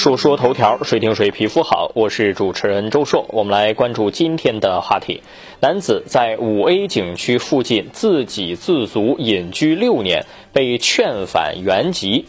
说说头条，谁听谁皮肤好。我是主持人周硕，我们来关注今天的话题：男子在五 A 景区附近自给自足隐居六年，被劝返原籍。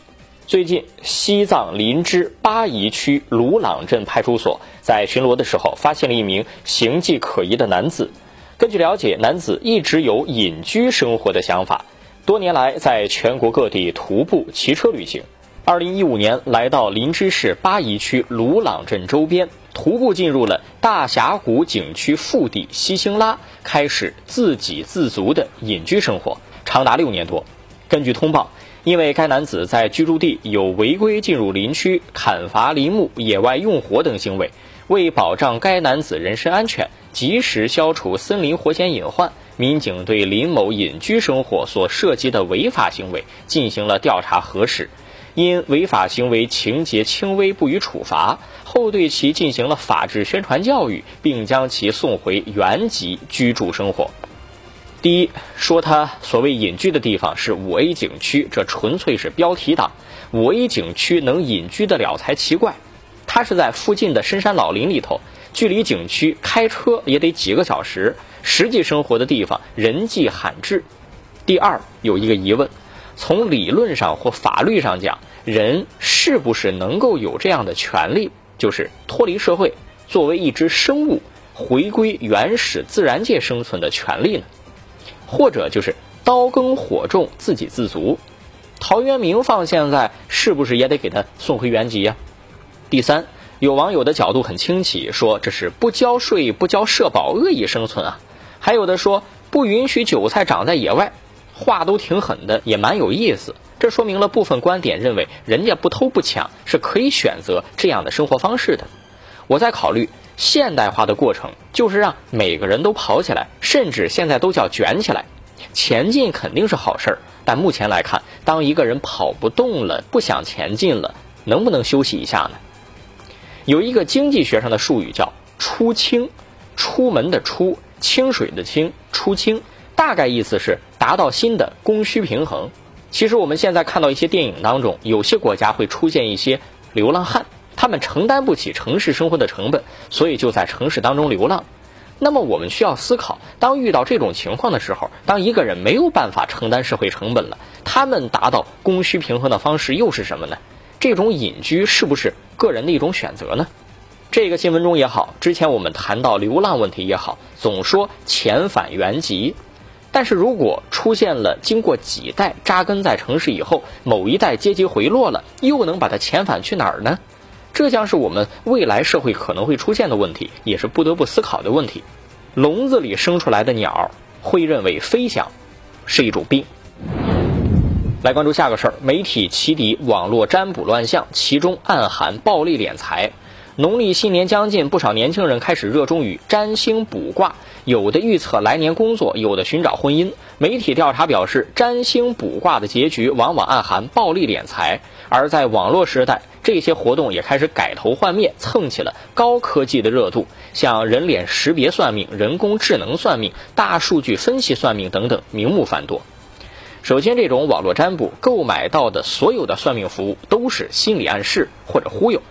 最近，西藏林芝巴宜区鲁朗镇派出所，在巡逻的时候，发现了一名形迹可疑的男子。根据了解，男子一直有隐居生活的想法，多年来在全国各地徒步、骑车旅行。二零一五年，来到林芝市巴宜区鲁朗镇周边，徒步进入了大峡谷景区腹地西兴拉，开始自给自足的隐居生活，长达六年多。根据通报。因为该男子在居住地有违规进入林区、砍伐林木、野外用火等行为，为保障该男子人身安全，及时消除森林火险隐患，民警对林某隐居生活所涉及的违法行为进行了调查核实，因违法行为情节轻微不予处罚，后对其进行了法制宣传教育，并将其送回原籍居住生活。第一，说他所谓隐居的地方是五 A 景区，这纯粹是标题党。五 A 景区能隐居得了才奇怪。他是在附近的深山老林里头，距离景区开车也得几个小时，实际生活的地方人迹罕至。第二，有一个疑问：从理论上或法律上讲，人是不是能够有这样的权利，就是脱离社会，作为一只生物回归原始自然界生存的权利呢？或者就是刀耕火种，自给自足。陶渊明放现在是不是也得给他送回原籍呀？第三，有网友的角度很清奇，说这是不交税、不交社保，恶意生存啊。还有的说不允许韭菜长在野外，话都挺狠的，也蛮有意思。这说明了部分观点认为人家不偷不抢是可以选择这样的生活方式的。我在考虑。现代化的过程就是让每个人都跑起来，甚至现在都叫卷起来。前进肯定是好事儿，但目前来看，当一个人跑不动了，不想前进了，能不能休息一下呢？有一个经济学上的术语叫“出清”，出门的出，清水的清，出清，大概意思是达到新的供需平衡。其实我们现在看到一些电影当中，有些国家会出现一些流浪汉。他们承担不起城市生活的成本，所以就在城市当中流浪。那么我们需要思考，当遇到这种情况的时候，当一个人没有办法承担社会成本了，他们达到供需平衡的方式又是什么呢？这种隐居是不是个人的一种选择呢？这个新闻中也好，之前我们谈到流浪问题也好，总说遣返原籍，但是如果出现了经过几代扎根在城市以后，某一代阶级回落了，又能把它遣返去哪儿呢？这将是我们未来社会可能会出现的问题，也是不得不思考的问题。笼子里生出来的鸟会认为飞翔是一种病。来关注下个事儿，媒体起底网络占卜乱象，其中暗含暴力敛财。农历新年将近，不少年轻人开始热衷于占星卜卦，有的预测来年工作，有的寻找婚姻。媒体调查表示，占星卜卦的结局往往暗含暴力敛财。而在网络时代，这些活动也开始改头换面，蹭起了高科技的热度，像人脸识别算命、人工智能算命、大数据分析算命等等，名目繁多。首先，这种网络占卜购买到的所有的算命服务都是心理暗示或者忽悠，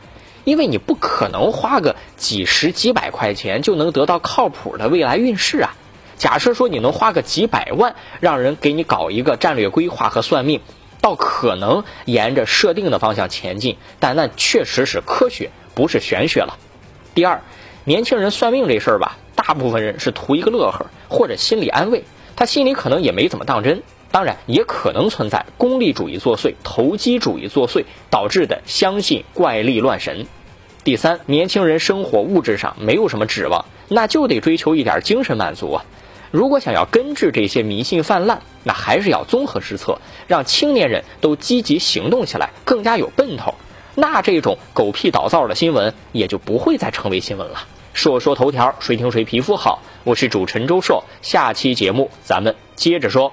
因为你不可能花个几十几百块钱就能得到靠谱的未来运势啊。假设说你能花个几百万，让人给你搞一个战略规划和算命。倒可能沿着设定的方向前进，但那确实是科学，不是玄学了。第二，年轻人算命这事儿吧，大部分人是图一个乐呵或者心理安慰，他心里可能也没怎么当真。当然，也可能存在功利主义作祟、投机主义作祟导致的相信怪力乱神。第三，年轻人生活物质上没有什么指望，那就得追求一点精神满足啊。如果想要根治这些迷信泛滥，那还是要综合施策，让青年人都积极行动起来，更加有奔头。那这种狗屁倒灶的新闻也就不会再成为新闻了。说说头条，谁听谁皮肤好。我是主持人周硕，下期节目咱们接着说。